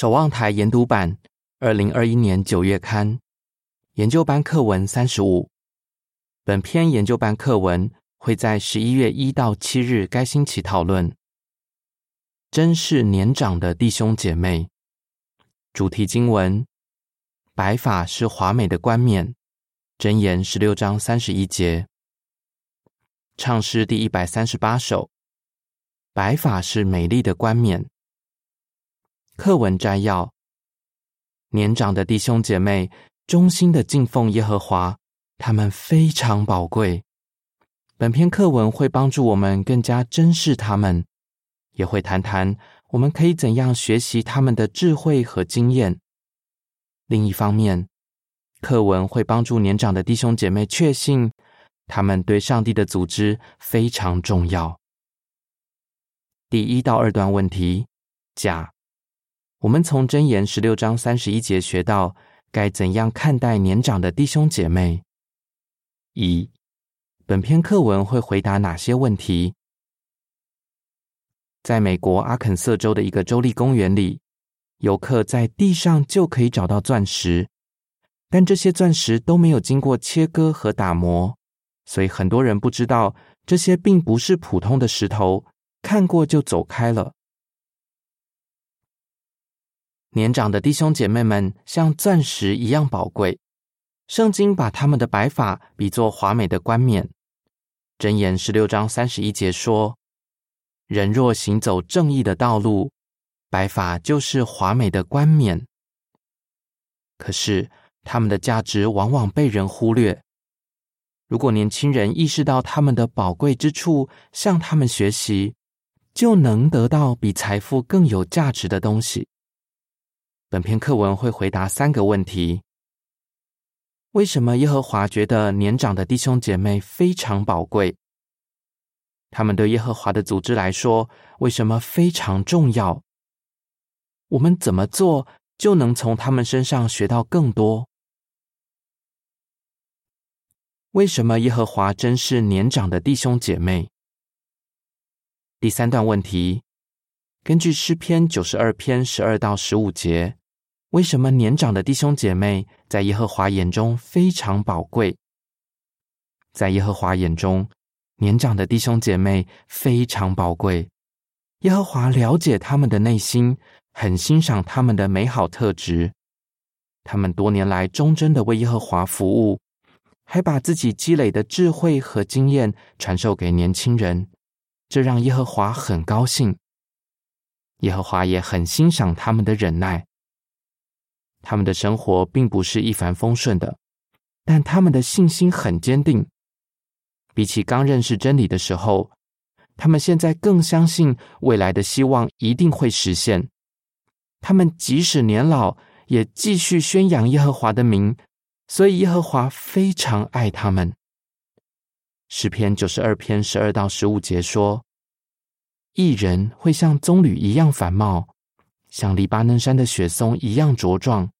守望台研读版，二零二一年九月刊，研究班课文三十五。本篇研究班课文会在十一月一到七日该星期讨论。真是年长的弟兄姐妹。主题经文：白发是华美的冠冕。箴言十六章三十一节。唱诗第一百三十八首。白发是美丽的冠冕。课文摘要：年长的弟兄姐妹衷心的敬奉耶和华，他们非常宝贵。本篇课文会帮助我们更加珍视他们，也会谈谈我们可以怎样学习他们的智慧和经验。另一方面，课文会帮助年长的弟兄姐妹确信，他们对上帝的组织非常重要。第一到二段问题：甲。我们从箴言十六章三十一节学到，该怎样看待年长的弟兄姐妹？一，本篇课文会回答哪些问题？在美国阿肯色州的一个州立公园里，游客在地上就可以找到钻石，但这些钻石都没有经过切割和打磨，所以很多人不知道这些并不是普通的石头，看过就走开了。年长的弟兄姐妹们像钻石一样宝贵。圣经把他们的白发比作华美的冠冕。箴言十六章三十一节说：“人若行走正义的道路，白发就是华美的冠冕。”可是，他们的价值往往被人忽略。如果年轻人意识到他们的宝贵之处，向他们学习，就能得到比财富更有价值的东西。本篇课文会回答三个问题：为什么耶和华觉得年长的弟兄姐妹非常宝贵？他们对耶和华的组织来说，为什么非常重要？我们怎么做就能从他们身上学到更多？为什么耶和华珍视年长的弟兄姐妹？第三段问题，根据诗篇九十二篇十二到十五节。为什么年长的弟兄姐妹在耶和华眼中非常宝贵？在耶和华眼中，年长的弟兄姐妹非常宝贵。耶和华了解他们的内心，很欣赏他们的美好特质。他们多年来忠贞的为耶和华服务，还把自己积累的智慧和经验传授给年轻人，这让耶和华很高兴。耶和华也很欣赏他们的忍耐。他们的生活并不是一帆风顺的，但他们的信心很坚定。比起刚认识真理的时候，他们现在更相信未来的希望一定会实现。他们即使年老，也继续宣扬耶和华的名，所以耶和华非常爱他们。诗篇九十二篇十二到十五节说：“一人会像棕榈一样繁茂。”像黎巴嫩山的雪松一样茁壮，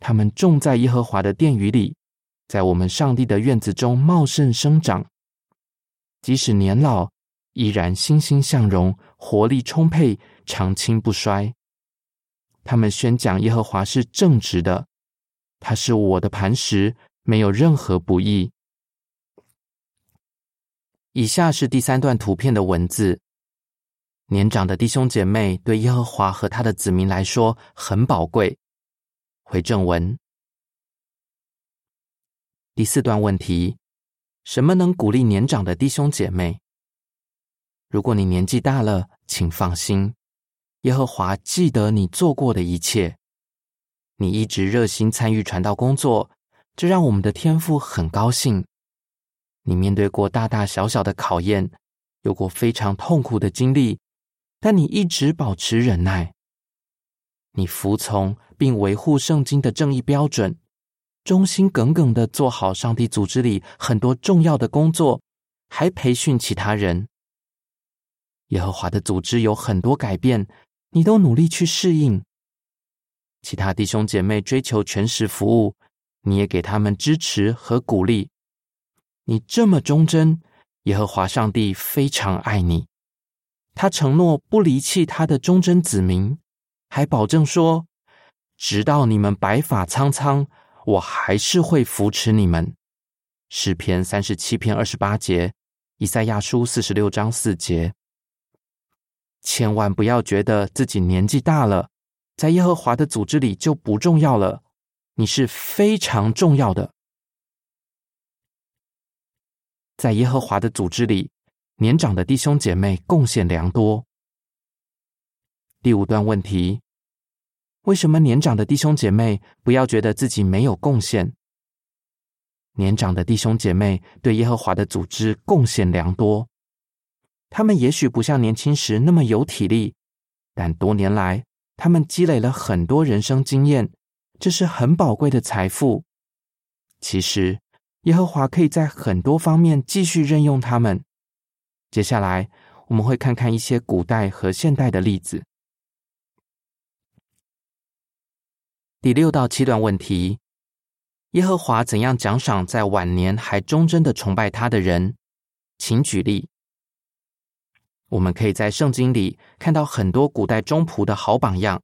它们种在耶和华的殿宇里，在我们上帝的院子中茂盛生长。即使年老，依然欣欣向荣，活力充沛，长青不衰。他们宣讲耶和华是正直的，他是我的磐石，没有任何不义。以下是第三段图片的文字。年长的弟兄姐妹对耶和华和他的子民来说很宝贵。回正文，第四段问题：什么能鼓励年长的弟兄姐妹？如果你年纪大了，请放心，耶和华记得你做过的一切。你一直热心参与传道工作，这让我们的天父很高兴。你面对过大大小小的考验，有过非常痛苦的经历。但你一直保持忍耐，你服从并维护圣经的正义标准，忠心耿耿的做好上帝组织里很多重要的工作，还培训其他人。耶和华的组织有很多改变，你都努力去适应。其他弟兄姐妹追求全时服务，你也给他们支持和鼓励。你这么忠贞，耶和华上帝非常爱你。他承诺不离弃他的忠贞子民，还保证说，直到你们白发苍苍，我还是会扶持你们。诗篇三十七篇二十八节，以赛亚书四十六章四节。千万不要觉得自己年纪大了，在耶和华的组织里就不重要了。你是非常重要的，在耶和华的组织里，年长的弟兄姐妹贡献良多。第五段问题：为什么年长的弟兄姐妹不要觉得自己没有贡献？年长的弟兄姐妹对耶和华的组织贡献良多。他们也许不像年轻时那么有体力，但多年来，他们积累了很多人生经验，这是很宝贵的财富。其实，耶和华可以在很多方面继续任用他们。接下来，我们会看看一些古代和现代的例子。第六到七段问题：耶和华怎样奖赏在晚年还忠贞的崇拜他的人？请举例。我们可以在圣经里看到很多古代中仆的好榜样，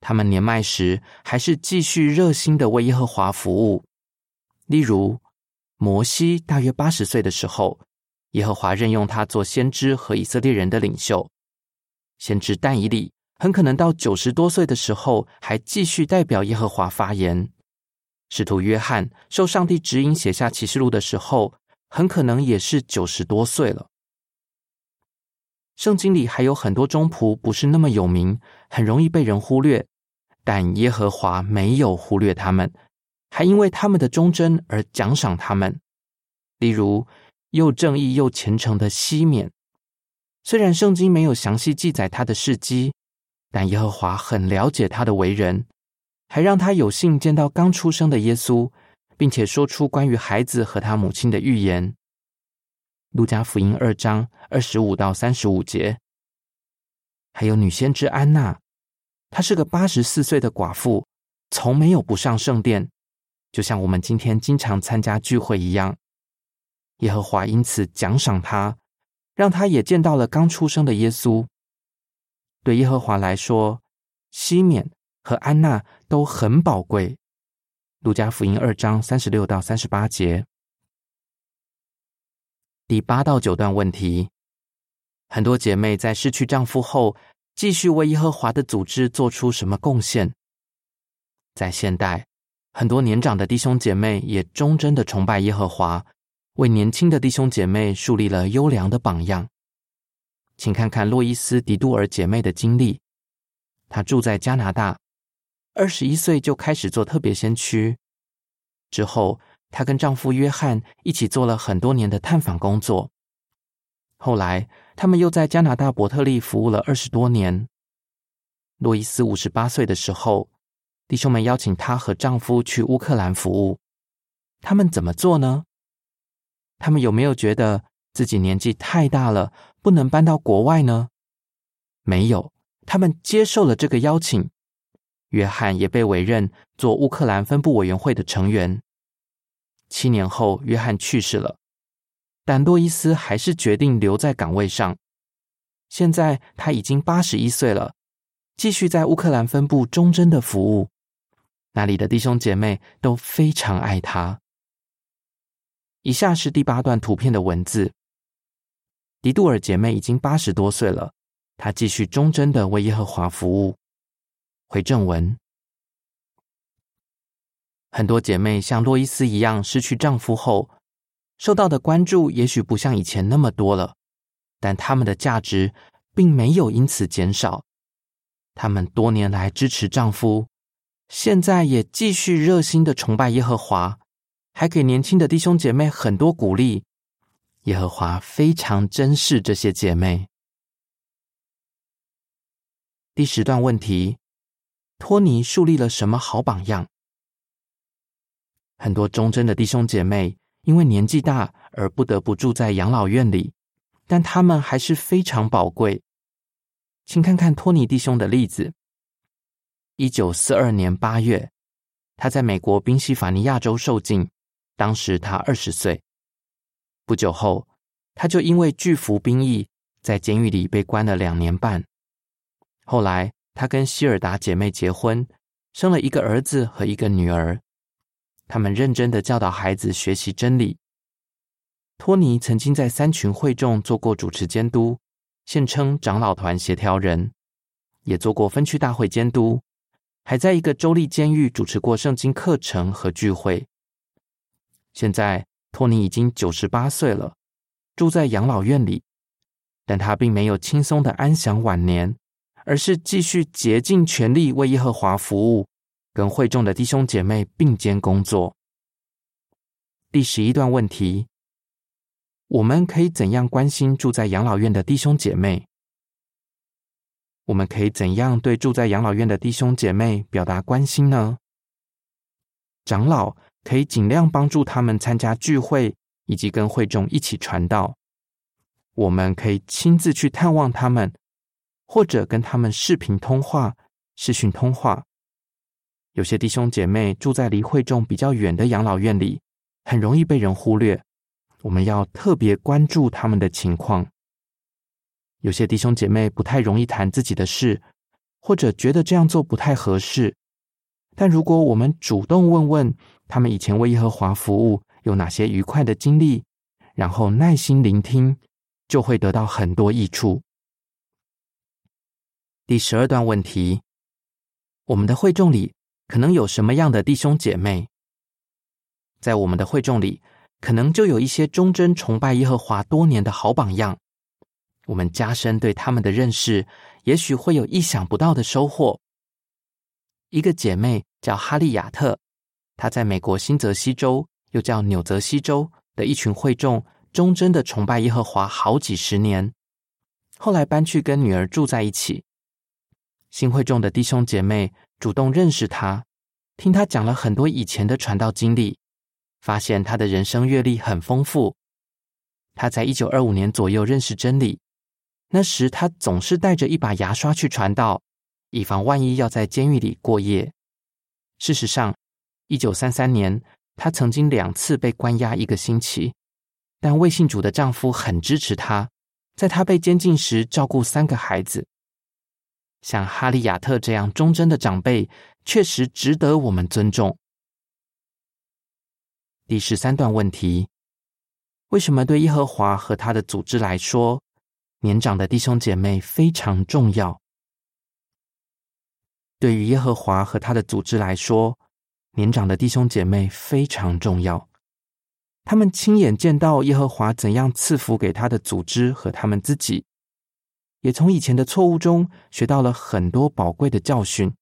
他们年迈时还是继续热心的为耶和华服务。例如，摩西大约八十岁的时候，耶和华任用他做先知和以色列人的领袖。先知但以理很可能到九十多岁的时候还继续代表耶和华发言。使徒约翰受上帝指引写下启示录的时候，很可能也是九十多岁了。圣经里还有很多中仆不是那么有名，很容易被人忽略，但耶和华没有忽略他们，还因为他们的忠贞而奖赏他们。例如，又正义又虔诚的西缅，虽然圣经没有详细记载他的事迹，但耶和华很了解他的为人，还让他有幸见到刚出生的耶稣，并且说出关于孩子和他母亲的预言。路加福音二章二十五到三十五节，还有女先知安娜，她是个八十四岁的寡妇，从没有不上圣殿，就像我们今天经常参加聚会一样。耶和华因此奖赏他，让他也见到了刚出生的耶稣。对耶和华来说，西缅和安娜都很宝贵。路加福音二章三十六到三十八节。第八到九段问题：很多姐妹在失去丈夫后，继续为耶和华的组织做出什么贡献？在现代，很多年长的弟兄姐妹也忠贞的崇拜耶和华，为年轻的弟兄姐妹树立了优良的榜样。请看看洛伊斯·迪杜尔姐妹的经历。她住在加拿大，二十一岁就开始做特别先驱，之后。她跟丈夫约翰一起做了很多年的探访工作。后来，他们又在加拿大伯特利服务了二十多年。洛伊斯五十八岁的时候，弟兄们邀请她和丈夫去乌克兰服务。他们怎么做呢？他们有没有觉得自己年纪太大了，不能搬到国外呢？没有，他们接受了这个邀请。约翰也被委任做乌克兰分部委员会的成员。七年后，约翰去世了，但洛伊斯还是决定留在岗位上。现在他已经八十一岁了，继续在乌克兰分部忠贞的服务。那里的弟兄姐妹都非常爱他。以下是第八段图片的文字：迪杜尔姐妹已经八十多岁了，她继续忠贞的为耶和华服务。回正文。很多姐妹像洛伊斯一样失去丈夫后，受到的关注也许不像以前那么多了，但她们的价值并没有因此减少。她们多年来支持丈夫，现在也继续热心的崇拜耶和华，还给年轻的弟兄姐妹很多鼓励。耶和华非常珍视这些姐妹。第十段问题：托尼树立了什么好榜样？很多忠贞的弟兄姐妹因为年纪大而不得不住在养老院里，但他们还是非常宝贵。请看看托尼弟兄的例子。一九四二年八月，他在美国宾夕法尼亚州受尽，当时他二十岁。不久后，他就因为拒服兵役，在监狱里被关了两年半。后来，他跟希尔达姐妹结婚，生了一个儿子和一个女儿。他们认真的教导孩子学习真理。托尼曾经在三群会众做过主持监督，现称长老团协调人，也做过分区大会监督，还在一个州立监狱主持过圣经课程和聚会。现在托尼已经九十八岁了，住在养老院里，但他并没有轻松的安享晚年，而是继续竭尽全力为耶和华服务，跟会众的弟兄姐妹并肩工作。第十一段问题：我们可以怎样关心住在养老院的弟兄姐妹？我们可以怎样对住在养老院的弟兄姐妹表达关心呢？长老。可以尽量帮助他们参加聚会，以及跟会众一起传道。我们可以亲自去探望他们，或者跟他们视频通话、视讯通话。有些弟兄姐妹住在离会众比较远的养老院里，很容易被人忽略。我们要特别关注他们的情况。有些弟兄姐妹不太容易谈自己的事，或者觉得这样做不太合适。但如果我们主动问问他们以前为耶和华服务有哪些愉快的经历，然后耐心聆听，就会得到很多益处。第十二段问题：我们的会众里可能有什么样的弟兄姐妹？在我们的会众里，可能就有一些忠贞崇拜耶和华多年的好榜样。我们加深对他们的认识，也许会有意想不到的收获。一个姐妹叫哈利亚特，他在美国新泽西州，又叫纽泽西州的一群会众，忠贞的崇拜耶和华好几十年。后来搬去跟女儿住在一起。新会众的弟兄姐妹主动认识他，听他讲了很多以前的传道经历，发现他的人生阅历很丰富。他在一九二五年左右认识真理，那时他总是带着一把牙刷去传道。以防万一要在监狱里过夜。事实上，一九三三年，她曾经两次被关押一个星期，但魏信主的丈夫很支持她，在她被监禁时照顾三个孩子。像哈利亚特这样忠贞的长辈，确实值得我们尊重。第十三段问题：为什么对耶和华和他的组织来说，年长的弟兄姐妹非常重要？对于耶和华和他的组织来说，年长的弟兄姐妹非常重要。他们亲眼见到耶和华怎样赐福给他的组织和他们自己，也从以前的错误中学到了很多宝贵的教训。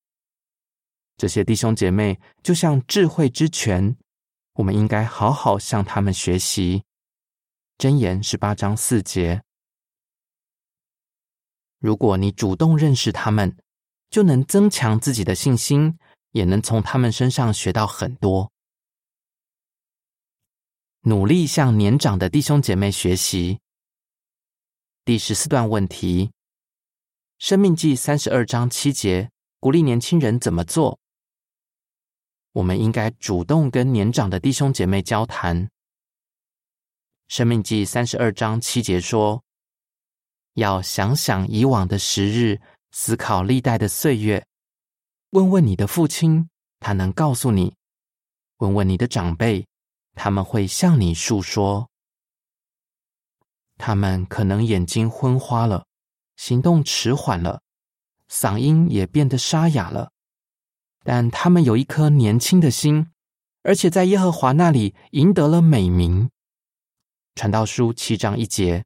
这些弟兄姐妹就像智慧之泉，我们应该好好向他们学习。箴言十八章四节。如果你主动认识他们。就能增强自己的信心，也能从他们身上学到很多。努力向年长的弟兄姐妹学习。第十四段问题：《生命记》三十二章七节鼓励年轻人怎么做？我们应该主动跟年长的弟兄姐妹交谈。《生命记》三十二章七节说：“要想想以往的时日。”思考历代的岁月，问问你的父亲，他能告诉你；问问你的长辈，他们会向你诉说。他们可能眼睛昏花了，行动迟缓了，嗓音也变得沙哑了，但他们有一颗年轻的心，而且在耶和华那里赢得了美名。传道书七章一节。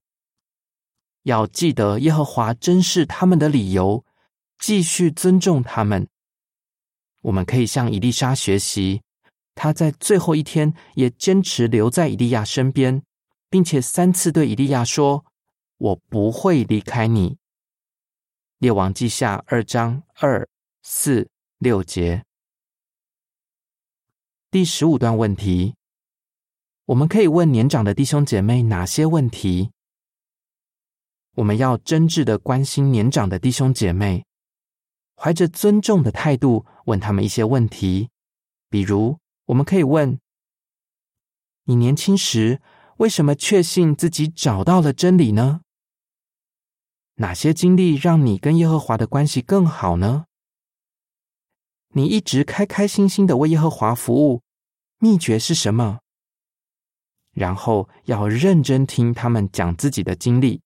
要记得耶和华珍视他们的理由，继续尊重他们。我们可以向以丽莎学习，他在最后一天也坚持留在以利亚身边，并且三次对以利亚说：“我不会离开你。”列王记下二章二四六节。第十五段问题，我们可以问年长的弟兄姐妹哪些问题？我们要真挚的关心年长的弟兄姐妹，怀着尊重的态度问他们一些问题，比如，我们可以问：你年轻时为什么确信自己找到了真理呢？哪些经历让你跟耶和华的关系更好呢？你一直开开心心的为耶和华服务，秘诀是什么？然后要认真听他们讲自己的经历。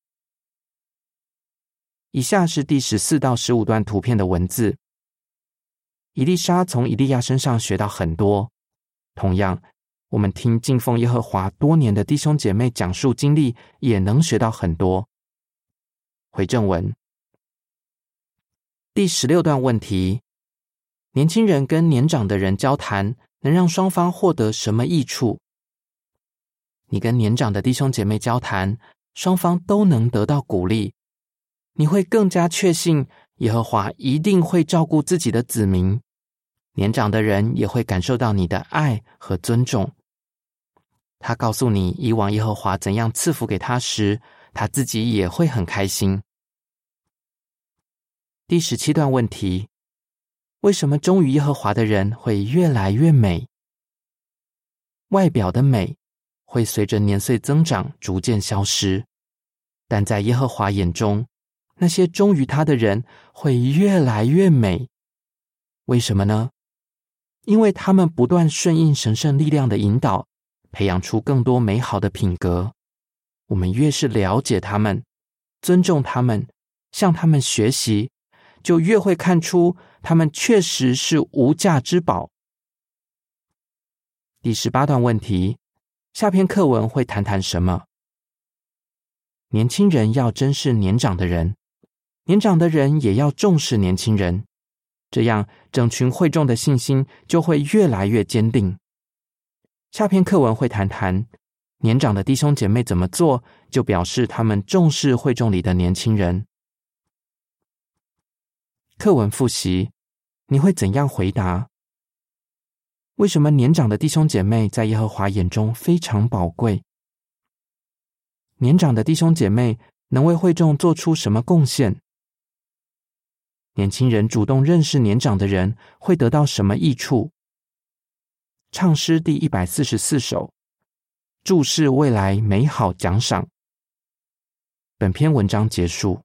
以下是第十四到十五段图片的文字。伊丽莎从伊利亚身上学到很多。同样，我们听敬奉耶和华多年的弟兄姐妹讲述经历，也能学到很多。回正文，第十六段问题。年轻人跟年长的人交谈，能让双方获得什么益处？你跟年长的弟兄姐妹交谈，双方都能得到鼓励。你会更加确信耶和华一定会照顾自己的子民。年长的人也会感受到你的爱和尊重。他告诉你以往耶和华怎样赐福给他时，他自己也会很开心。第十七段问题。为什么忠于耶和华的人会越来越美？外表的美会随着年岁增长逐渐消失，但在耶和华眼中，那些忠于他的人会越来越美。为什么呢？因为他们不断顺应神圣力量的引导，培养出更多美好的品格。我们越是了解他们，尊重他们，向他们学习。就越会看出他们确实是无价之宝。第十八段问题，下篇课文会谈谈什么？年轻人要珍视年长的人，年长的人也要重视年轻人，这样整群会众的信心就会越来越坚定。下篇课文会谈谈年长的弟兄姐妹怎么做，就表示他们重视会众里的年轻人。课文复习，你会怎样回答？为什么年长的弟兄姐妹在耶和华眼中非常宝贵？年长的弟兄姐妹能为会众做出什么贡献？年轻人主动认识年长的人会得到什么益处？唱诗第一百四十四首，注视未来美好奖赏。本篇文章结束。